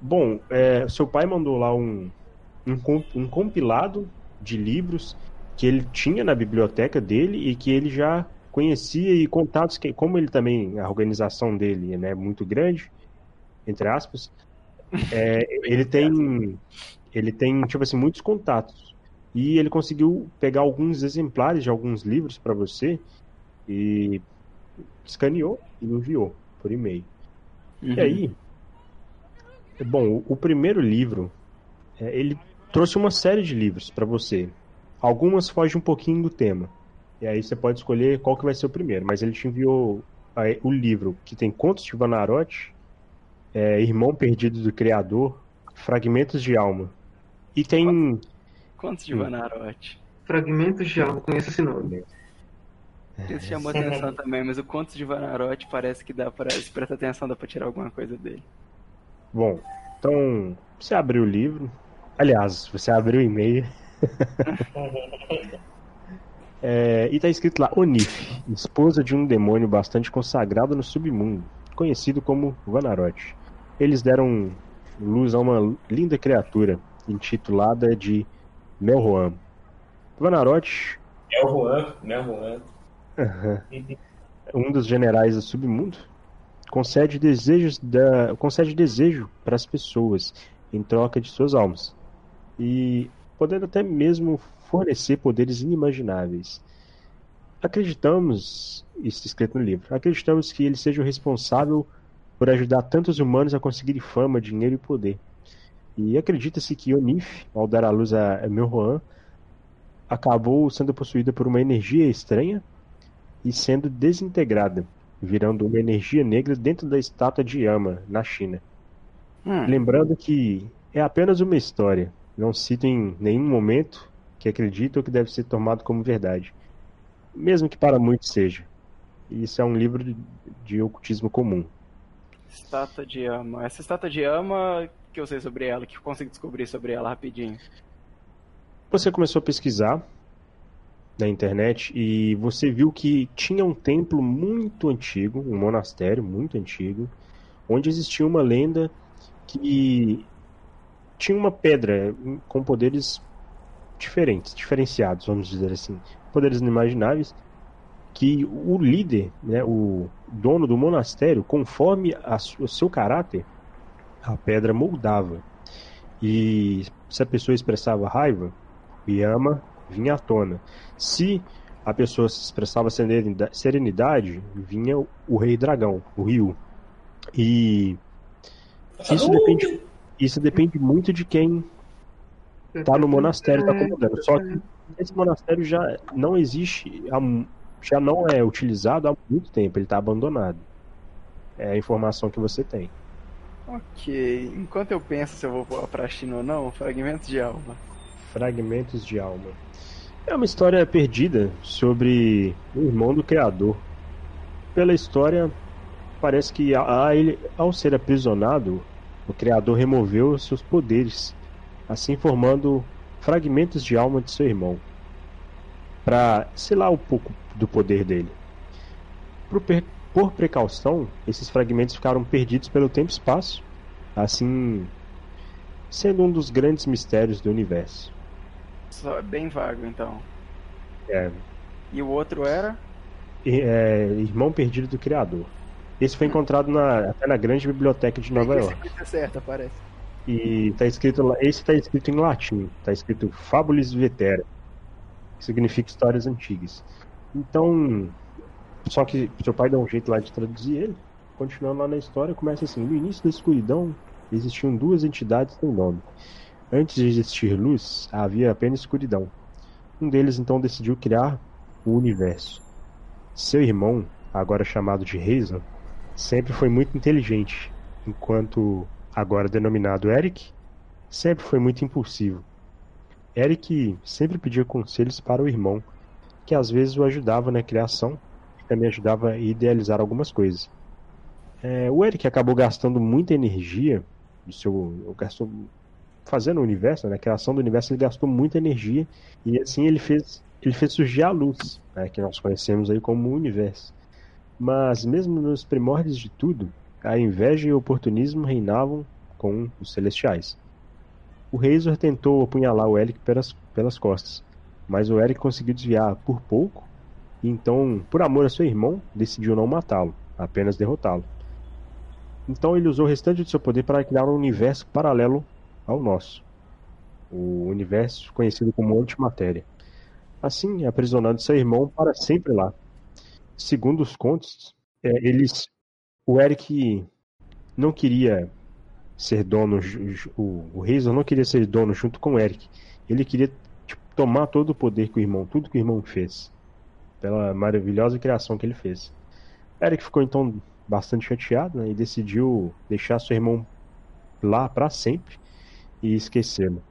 Bom, é, seu pai mandou lá um, um, um compilado de livros que ele tinha na biblioteca dele e que ele já conhecia e contatos que, como ele também, a organização dele é né, muito grande, entre aspas, é, ele tem, ele tem, tipo assim, muitos contatos. E ele conseguiu pegar alguns exemplares de alguns livros para você e escaneou e enviou por e-mail. Uhum. E aí, Bom, o primeiro livro, é, ele trouxe uma série de livros para você. Algumas fogem um pouquinho do tema. E aí você pode escolher qual que vai ser o primeiro. Mas ele te enviou o livro que tem Contos de Vanarotti, é, Irmão Perdido do Criador, Fragmentos de Alma. E tem. Contos de hum. Vanarotti. Fragmentos de Alma, conheço esse nome. Isso chamou atenção também, mas o Contos de Vanarotti parece que dá para se prestar atenção, dá pra tirar alguma coisa dele. Bom, então você abriu o livro. Aliás, você abriu o e-mail. é, e tá escrito lá: Onif, esposa de um demônio bastante consagrado no submundo, conhecido como Vanarotti. Eles deram luz a uma linda criatura, intitulada de Melroam. Vanarotti. Melroam, Melroam. um dos generais do submundo, concede desejos da, concede desejo para as pessoas em troca de suas almas e podendo até mesmo fornecer poderes inimagináveis. Acreditamos, isso escrito no livro, acreditamos que ele seja o responsável por ajudar tantos humanos a conseguir fama, dinheiro e poder. E acredita-se que Onif, ao dar à luz a Melroan, acabou sendo possuída por uma energia estranha e sendo desintegrada, virando uma energia negra dentro da estátua de Yama, na China. Hum. Lembrando que é apenas uma história, não cito em nenhum momento que acredito que deve ser tomado como verdade, mesmo que para muitos seja. Isso é um livro de, de ocultismo comum. Estátua de Yama. Essa estátua de Yama, que eu sei sobre ela, que eu consigo descobrir sobre ela rapidinho. Você começou a pesquisar na internet e você viu que tinha um templo muito antigo, um monastério muito antigo, onde existia uma lenda que tinha uma pedra com poderes diferentes, diferenciados, vamos dizer assim, poderes inimagináveis, que o líder, né, o dono do monastério, conforme a, o seu caráter, a pedra moldava. E se a pessoa expressava raiva, Yama vinha à tona. Se a pessoa se expressava serenidade, vinha o rei dragão, o Ryu. E isso depende, isso depende muito de quem está no monastério está comandando. Só que esse monastério já não existe, já não é utilizado há muito tempo, ele está abandonado. É a informação que você tem. Ok, enquanto eu penso se eu vou para a China ou não, fragmentos de alma. Fragmentos de alma. É uma história perdida sobre o irmão do Criador. Pela história, parece que a, ele, ao ser aprisionado, o Criador removeu seus poderes, assim formando fragmentos de alma de seu irmão, para selar um pouco do poder dele. Por, por precaução, esses fragmentos ficaram perdidos pelo tempo e espaço, assim sendo um dos grandes mistérios do universo. Só bem vago, então. É. E o outro era? É, Irmão Perdido do Criador. Esse foi encontrado na, até na grande biblioteca de Nova York. Tá certo, parece. E tá escrito esse está escrito em latim, está escrito Fabulis Vetera, que significa histórias antigas. Então, só que seu pai dá um jeito lá de traduzir ele. Continuando lá na história, começa assim: no início da escuridão existiam duas entidades sem nome. Antes de existir luz, havia apenas escuridão. Um deles então decidiu criar o universo. Seu irmão, agora chamado de Hazel, sempre foi muito inteligente, enquanto, agora denominado Eric, sempre foi muito impulsivo. Eric sempre pedia conselhos para o irmão, que às vezes o ajudava na criação e também ajudava a idealizar algumas coisas. É, o Eric acabou gastando muita energia, seu, gastou fazendo o universo, né, a criação do universo, ele gastou muita energia e assim ele fez, ele fez surgir a luz, né, que nós conhecemos aí como o universo. Mas mesmo nos primórdios de tudo, a inveja e o oportunismo reinavam com os celestiais. O Razor tentou apunhalar o Eric pelas, pelas costas, mas o Eric conseguiu desviar por pouco e então, por amor a seu irmão, decidiu não matá-lo, apenas derrotá-lo. Então ele usou o restante de seu poder para criar um universo paralelo ao nosso, o universo conhecido como antimatéria. Assim, aprisionando seu irmão para sempre lá. Segundo os contos, é, eles, o Eric não queria ser dono, o, o não queria ser dono junto com o Eric. Ele queria tipo, tomar todo o poder que o irmão, tudo que o irmão fez. pela maravilhosa criação que ele fez. Eric ficou então bastante chateado né, e decidiu deixar seu irmão lá para sempre e esquecê-lo.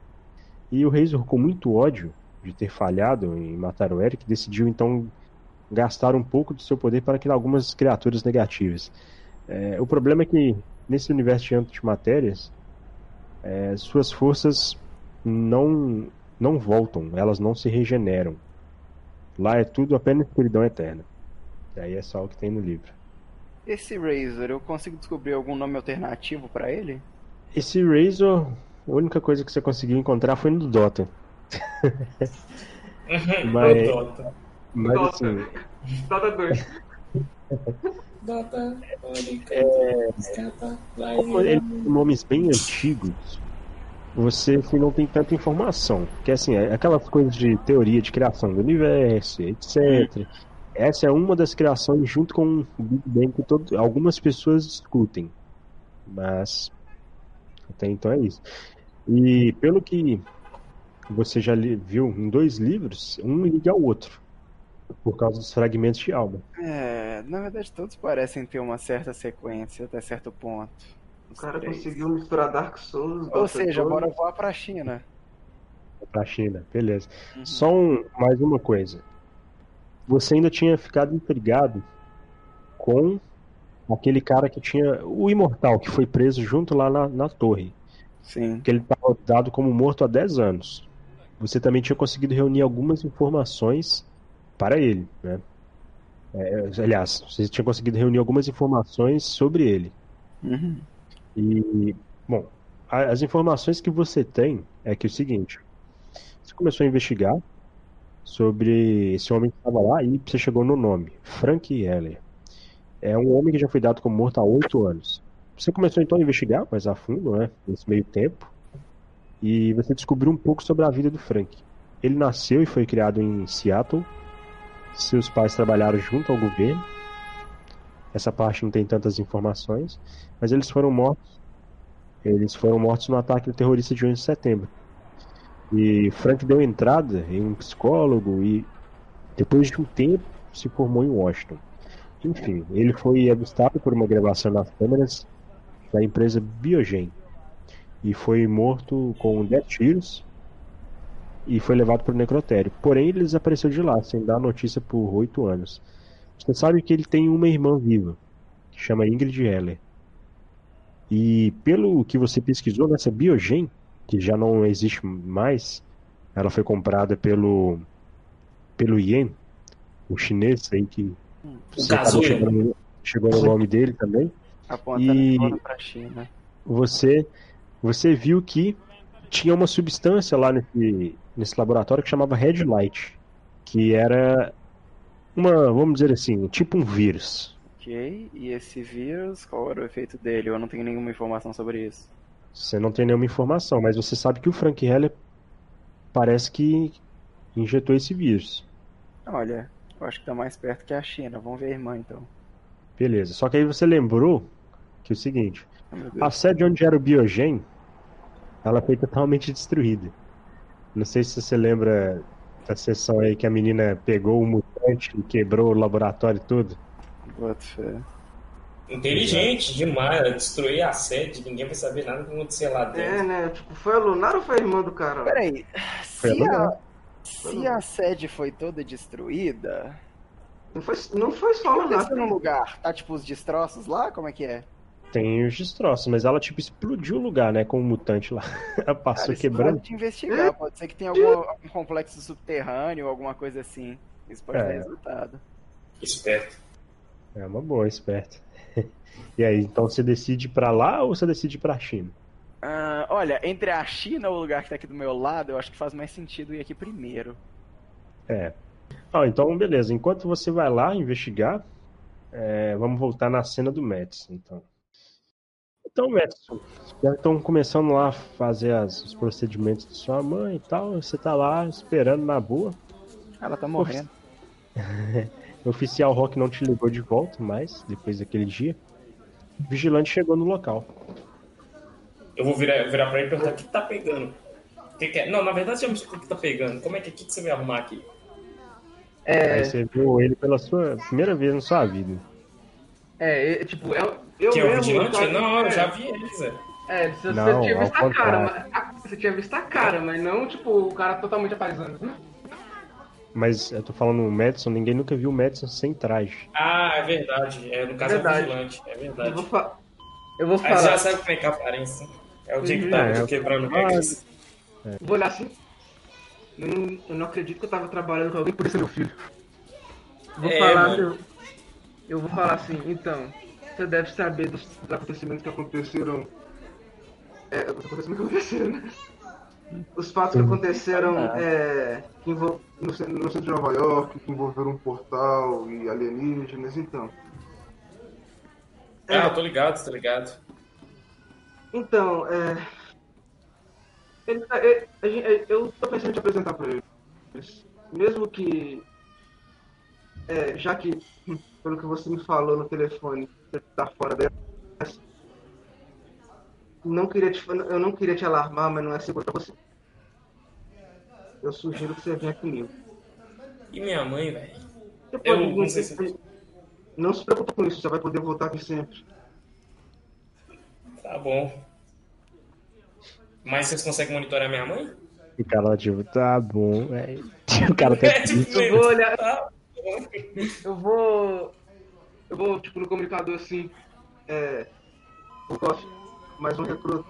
E o Razor, com muito ódio de ter falhado em matar o Eric, decidiu então gastar um pouco do seu poder para criar algumas criaturas negativas. É, o problema é que nesse universo de antimatérias, é, suas forças não não voltam, elas não se regeneram. Lá é tudo apenas escuridão eterna. E aí é só o que tem no livro. Esse Razor, eu consigo descobrir algum nome alternativo para ele? Esse Razor, a única coisa que você conseguiu encontrar foi no Dota. mas, Dota. mas Dota. assim, Dota 2. Dota, É, como ele tem nomes bem antigos, você assim, não tem tanta informação. Que assim, é aquelas coisas de teoria de criação do universo, etc. Essa é uma das criações junto com o Big Bang que todo, algumas pessoas discutem. Mas até então é isso. E pelo que você já li- viu em dois livros, um liga ao outro. Por causa dos fragmentos de alma. É, na verdade todos parecem ter uma certa sequência até certo ponto. O cara três. conseguiu misturar Dark Souls. Ou seja, 2. bora voar pra China. Pra China, beleza. Uhum. Só um, mais uma coisa. Você ainda tinha ficado intrigado com aquele cara que tinha. O Imortal, que foi preso junto lá na, na torre. Sim. Que ele estava dado como morto há 10 anos. Você também tinha conseguido reunir algumas informações para ele, né? É, aliás, você tinha conseguido reunir algumas informações sobre ele. Uhum. E, bom, a- as informações que você tem é que é o seguinte: você começou a investigar sobre esse homem que estava lá e você chegou no nome, Frank Heller. É um homem que já foi dado como morto há oito anos. Você começou então a investigar mais a fundo, né, nesse meio tempo, e você descobriu um pouco sobre a vida do Frank. Ele nasceu e foi criado em Seattle. Seus pais trabalharam junto ao governo. Essa parte não tem tantas informações, mas eles foram mortos. Eles foram mortos no ataque terrorista de 11 de setembro. E Frank deu entrada em um psicólogo e depois de um tempo se formou em Washington. Enfim, ele foi avistado por uma gravação nas câmeras da empresa Biogen e foi morto com 10 tiros e foi levado para o necrotério. Porém, ele desapareceu de lá sem dar notícia por oito anos. Você sabe que ele tem uma irmã viva que chama Ingrid Heller. E pelo que você pesquisou nessa Biogen, que já não existe mais, ela foi comprada pelo pelo Yen, o chinês aí que O chegou no nome dele também. Apontando E- pra China. Você você viu que tinha uma substância lá nesse nesse laboratório que chamava Red Light, que era uma, vamos dizer assim, tipo um vírus. Ok, e esse vírus, qual era o efeito dele? Eu não tenho nenhuma informação sobre isso. Você não tem nenhuma informação, mas você sabe que o Frank Heller parece que injetou esse vírus. Olha, eu acho que tá mais perto que a China. Vamos ver a irmã então. Beleza. Só que aí você lembrou que é o seguinte, Oh, a sede onde era o Biogen, ela foi totalmente destruída. Não sei se você lembra da sessão aí que a menina pegou o mutante e quebrou o laboratório todo. Boto fé. Inteligente demais, ela destruir a sede, ninguém vai saber nada que acontecer lá É, dentro. né? Tipo, foi a Lunar ou foi a irmã do cara? Peraí, Foi se legal. a, se a sede foi toda destruída, Não foi, não foi só a o que Lunar. aconteceu no lugar? Tá tipo os destroços lá? Como é que é? Tem os destroços, mas ela tipo explodiu o lugar, né, com o mutante lá. Ela passou Cara, quebrando. pode investigar, pode ser que tenha algum, algum complexo subterrâneo, alguma coisa assim. Isso pode É. dar resultado. Esperto. É uma boa, esperto. E aí, então você decide pra lá ou você decide ir pra China? Ah, olha, entre a China, o lugar que tá aqui do meu lado, eu acho que faz mais sentido ir aqui primeiro. É. Ah, então beleza. Enquanto você vai lá investigar, é, vamos voltar na cena do Madison, então. Então, Madison, já estão começando lá a fazer as- os procedimentos de sua mãe e tal. Você tá lá esperando na boa. Ela tá morrendo. O oficial Rock não te ligou de volta mais, depois daquele dia. O vigilante chegou no local. Eu vou virar, virar pra ele e perguntar o que tá pegando. O que que é? Não, na verdade já me explica o que tá pegando. Como é que, o que, que você vai arrumar aqui? É, Aí você viu ele pela sua primeira vez na sua vida. É, é, tipo, eu, eu Que é o mesmo, vigilante? sabe? Não, eu É, já vi ele, Zé. É, você, Não, você tinha visto a cara, mas, a- você tinha visto a cara, mas não, tipo, o cara totalmente apaisando. Mas eu tô falando o Madison, ninguém nunca viu o Madison sem traje. Ah, é verdade. É, no caso é o Verdade. vigilante, é Eu verdade. vou, fa- eu vou Aí você já falar, sabe como é que é a aparência. É o dia que Uhum. tá É, quebrando ah, regras. vou olhar assim. Eu não, eu não acredito que eu tava trabalhando com alguém por ser meu filho. Vou É, falar, mano. eu, eu vou falar assim, então, você deve saber dos, dos acontecimentos que aconteceram. É, os acontecimentos que aconteceram, né? Os fatos que aconteceram é, que envol- no, no centro de Nova York, que envolveram um portal e alienígenas, então. Ah, eu tô ligado, tô ligado. Então, é. ele tá- é, a gente- é, eu tô pensando em te apresentar pra eles. Mesmo que. É, já que, pelo que você me falou no telefone, você tá fora dessa. Não queria te, eu não queria te alarmar, mas não é seguro pra você. Eu sugiro que você venha comigo. E minha mãe, velho? Eu não sei se- não se preocupe com isso, você vai poder voltar aqui sempre. Tá bom. Mas vocês conseguem monitorar minha mãe? O cara lá, tipo, tá bom, velho. O cara tá É, tipo, olhar. tá. Eu vou. Eu vou, tipo, no comunicador assim. É. O coffee. Mais um recruto.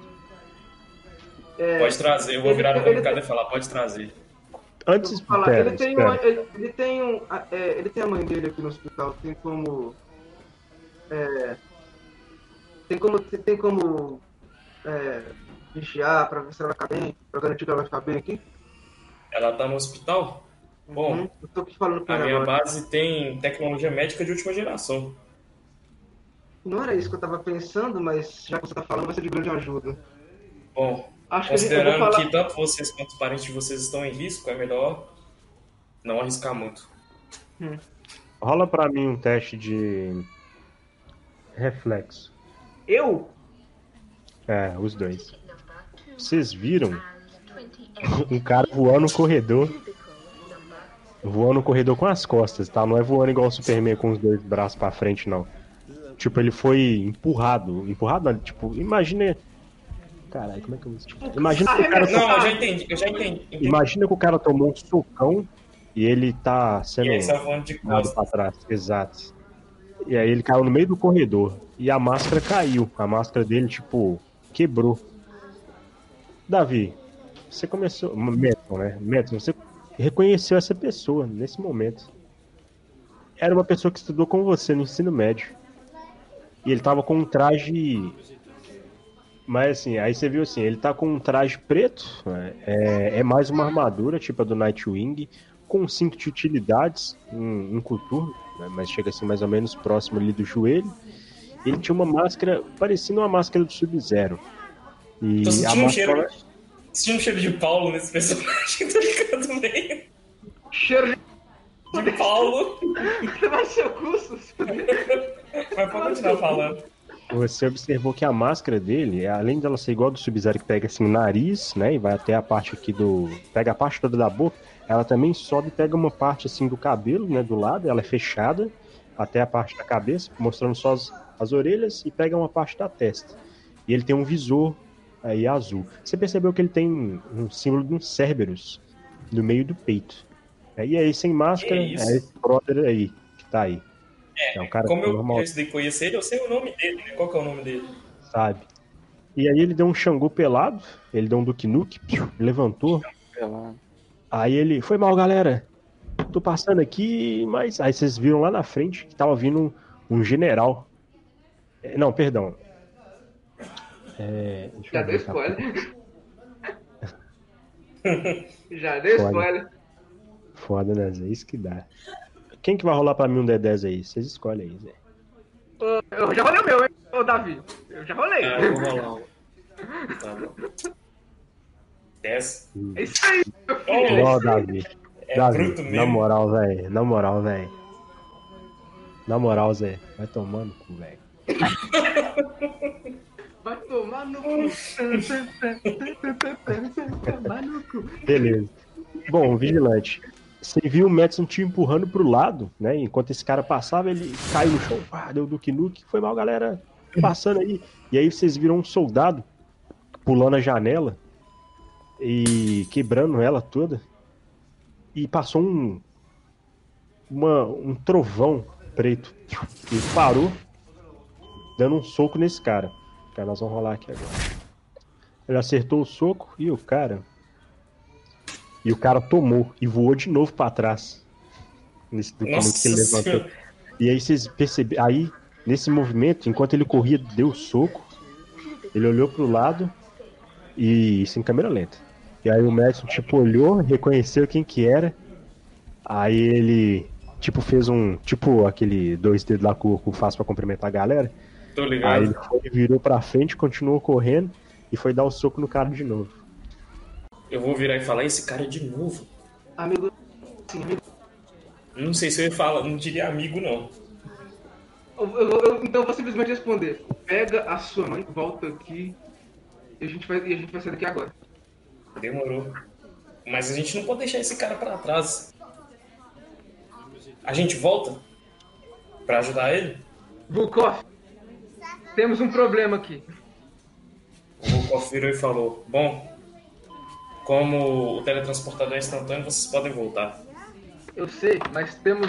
É, Pode trazer, eu vou Ele- virar no ele- comunicado e falar, pode trazer. Antes, vou falar, pera, ele, tem uma- ele, ele tem um. a- é, ele tem a mãe dele aqui no hospital, tem como. É, tem como. Tem como. É, vigiar pra ver se ela vai ficar bem, pra garantir que ela vai ficar bem aqui. Ela tá no hospital? Bom, Uhum, eu tô aqui falando com a minha agora. base tem tecnologia médica de última geração. Não era isso que eu tava pensando, mas já que você tá falando, vai ser de grande ajuda. Bom, Acho que considerando falar. que tanto vocês quanto os parentes de vocês estão em risco, é melhor não arriscar muito. Rola pra mim um teste de reflexo. Eu? É, os dois. Vocês viram um cara voando no corredor, voando no corredor com as costas, tá? Não é voando igual o Superman com os dois braços pra frente, não. Tipo, ele foi empurrado. Empurrado, não, tipo, imagina. Caralho, como é que eu vou Imagina que o cara, Não, eu já entendi, eu já entendi. entendi. imagina que o cara tomou um socão e ele tá sendo E aí saiu voando de costas. pra trás, exato. E aí ele caiu no meio do corredor. E a máscara caiu. A máscara dele, tipo, quebrou. Davi, você começou. Metal, né? Metal, você reconheceu essa pessoa nesse momento. Era uma pessoa que estudou com você no ensino médio. E ele tava com um traje. Mas assim, aí você viu assim, ele tá com um traje preto, né? é, é mais uma armadura, tipo a do Nightwing, com um cinto de utilidades, um, um coturno, né? mas chega assim mais ou menos próximo ali do joelho. Ele tinha uma máscara parecendo uma máscara do Sub-Zero. E Tô a sentindo um Sentindo um cheiro de Paulo nesse personagem, tá ligado meio? Cheiro de. De Paulo. Você vai ser o curso? Mas pode continuar falando. Você observou que a máscara dele, além dela ser igual ao do Sub-Zero que pega assim o nariz, né? E vai até a parte aqui do. Pega a parte toda da boca, ela também sobe e pega uma parte assim do cabelo, né? Do lado, ela é fechada até a parte da cabeça, mostrando só as, as orelhas e pega uma parte da testa. E ele tem um visor aí azul. Você percebeu que ele tem um símbolo de um Cerberus no meio do peito. E aí, sem máscara, isso? é esse brother aí, que tá aí. É, um cara Como eu, normal, eu estudei conhecer ele, eu sei o nome dele, né? Qual que é o nome dele? sabe? E aí ele deu um Xangô pelado, ele deu um Duke Nuke, piu, levantou. Aí ele, foi mal, galera. Tô passando aqui, mas. Aí vocês viram lá na frente que tava vindo um, um general. É, Não, perdão. É, deixa Já eu deu spoiler. Já deu Spoiler. spoiler. Foda, né, Zé? Isso que dá. Quem que vai rolar pra mim um D10 aí? Vocês escolhem aí, Zé. Eu já rolei o meu, hein? Ô, Davi. Eu já rolei. Ah, eu vou rolar um. Tá bom. 10. É isso aí, meu filho. Oh, Ó, Davi. É Davi, bruto na mesmo. moral, velho. Na moral, velho. Na moral, Zé. Vai tomando cu, velho. Vai tomar no cu. Tomar no cu. Beleza. Bom, vigilante. você viu o Madison te empurrando pro lado, né? Enquanto esse cara passava, ele caiu no chão, pá, deu do Nuke, foi mal, galera, passando aí. E aí vocês viram um soldado pulando a janela e quebrando ela toda. E passou um uma, um trovão preto e parou dando um soco nesse cara. Cara, nós vamos rolar aqui agora. Ele acertou o soco e o cara e o cara tomou e voou de novo para trás. Nesse Nossa que ele levantou. E aí vocês perceberam. Aí, nesse movimento, enquanto ele corria, deu soco. Ele olhou pro lado e isso em câmera lenta. E aí o Madison, tipo, olhou, reconheceu quem que era. Aí ele, tipo, fez um. Tipo aquele dois dedos lá que o faz pra cumprimentar a galera. Tô Aí ligado. ele foi, virou pra frente, continuou correndo e foi dar o soco no cara de novo. Eu vou virar e falar esse cara de novo. Amigo. Sim, amigo. Não sei se eu ia falar, não diria amigo, não. Eu- eu- eu- então eu vou simplesmente responder. Pega a sua mãe, volta aqui. E a gente vai, e a gente vai sair daqui agora. Demorou. Mas a gente não pode deixar esse cara pra trás. A gente volta pra ajudar ele? Vulkov, temos um problema aqui. O e falou: Bom, como o teletransportador é instantâneo, vocês podem voltar. Eu sei, mas temos.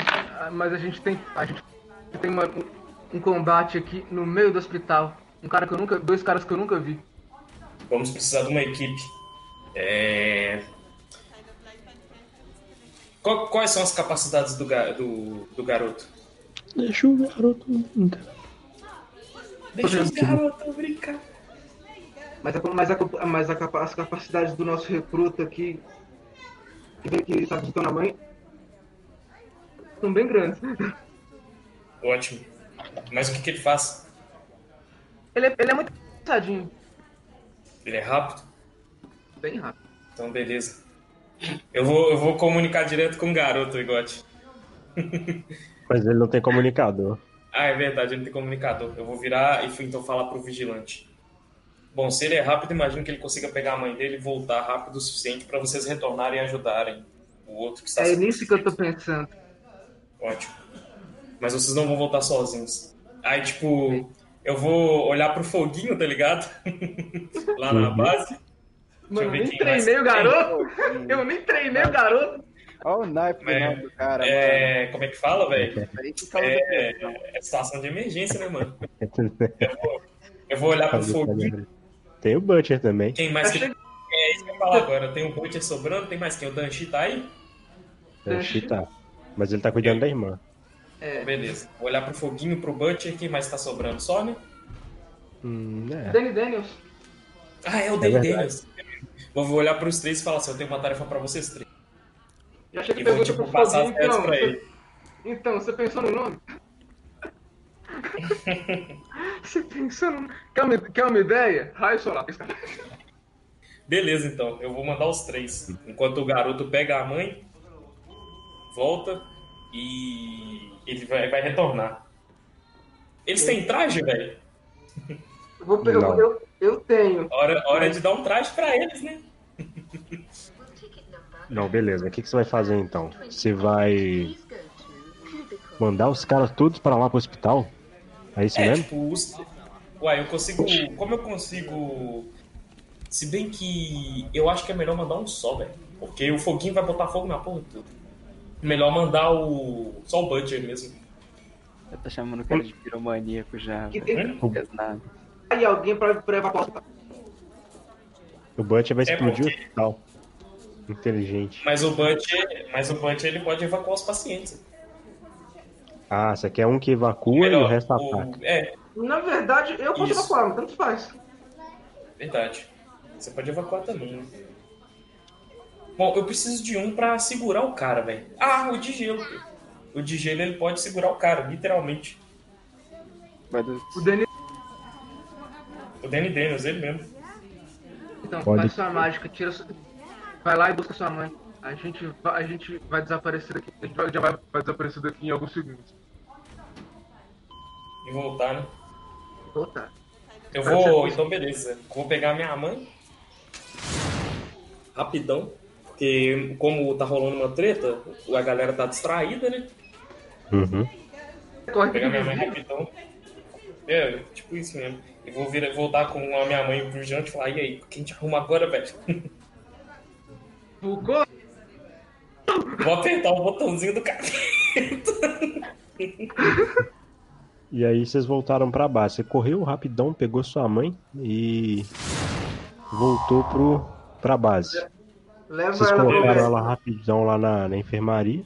Mas a gente tem. A gente tem uma- um, um combate aqui no meio do hospital. Um cara que eu nunca. Dois caras que eu nunca vi. Vamos precisar de uma equipe. É... Quais são as capacidades do, do, do garoto? Deixa o garoto. Deixa os garotos brincar. Mas, a, mas, a, mas a as capacidades do nosso recruta aqui. Que vem que está visitando a mãe. São bem grandes. Ótimo. Mas o que, que ele faz? Ele é, ele é muito engraçadinho. Ele é rápido? Bem rápido. Então, beleza. Eu vou, eu vou comunicar direto com o garoto, Igote. Mas ele não tem comunicador. Ah, é verdade, ele não tem comunicador. Eu vou virar e fui então falar pro vigilante. Bom, se ele é rápido, imagino que ele consiga pegar a mãe dele e voltar rápido o suficiente para vocês retornarem e ajudarem o outro que está É nisso que eu tô pensando. Ótimo. Mas vocês não vão voltar sozinhos. Aí, tipo, eu vou olhar pro foguinho, tá ligado? Lá na Uhum. base. Mano, eu nem treinei o garoto. Eu nem treinei o garoto. Olha o naipe do É, nome do cara, mano. É, como é que fala, velho? Que É, pressão. é situação de emergência, né, mano? Eu vou olhar pro foguinho. Tem o Butcher também. Quem mais que. Achei- É isso que eu ia falar agora. Tem o Butcher sobrando, tem mais quem? O Danchi tá aí? Que tá. Mas ele tá cuidando da irmã. É. Beleza. Vou olhar pro foguinho, pro Butcher. Quem mais tá sobrando? Só, né? Hum, é. Danny Daniels. Ah, é o Danny verdade. Daniels. Vou vou olhar pros três e falar assim: eu tenho uma tarefa pra vocês três. Já chega E vou, pergunta tipo, pro passar as Foguinho, pedras então. pra você- ele. Então, você pensou no nome? você pensou no quer uma, quer uma ideia? Raio solar. Beleza, então. Eu vou mandar os três. Enquanto o garoto pega a mãe, volta e ele vai, vai retornar. Eles têm traje, velho? Eu, eu, eu tenho. Hora, hora de dar um traje pra eles, né? Não, beleza. O que, que você vai fazer então? Você vai mandar os caras todos pra lá pro hospital? É isso É, mesmo? tipo, os... Uai, eu consigo. Como eu consigo. Se bem que eu acho que é melhor mandar um só, velho. Porque o foguinho vai botar fogo na porra toda. Melhor mandar o. Só o Butcher mesmo. Eu tô chamando o cara de piromaníaco já. Que tem aí alguém pra, pra evacuar o. O Butcher vai É explodir o porque- hospital. Inteligente. Mas o Butcher. Mas o Butcher ele pode evacuar os pacientes. Ah, você quer um que evacua e o Melhor, resto o- ataca. É, Na verdade, eu posso Isso. evacuar, tanto faz. verdade. Você pode evacuar também, né? Bom, eu preciso de um pra segurar o cara, velho. Ah, o de gelo. O de gelo ele pode segurar o cara, literalmente. O Danny. O Danny Daniels, ele mesmo. Então, Pode faz sua mágica, tira sua... Vai lá e busca sua mãe. A gente vai, a gente vai desaparecer daqui. A gente vai, já vai, vai desaparecer daqui em alguns segundos. E voltar, né? Voltar. Eu vou, então beleza. Vou pegar minha mãe. Rapidão. Porque como tá rolando uma treta, a galera tá distraída, né? Uhum. Vou pegar minha mãe rapidão. É, tipo isso mesmo. E vou vir, voltar com a minha mãe pro Jante e falar, e aí, o que a gente arruma agora, velho? Fugou? Vou apertar o botãozinho do capeta. E aí vocês voltaram pra base. Você correu rapidão, pegou sua mãe e voltou pro, pra base. Leva Vocês ela colocaram ela rapidão lá na, na enfermaria.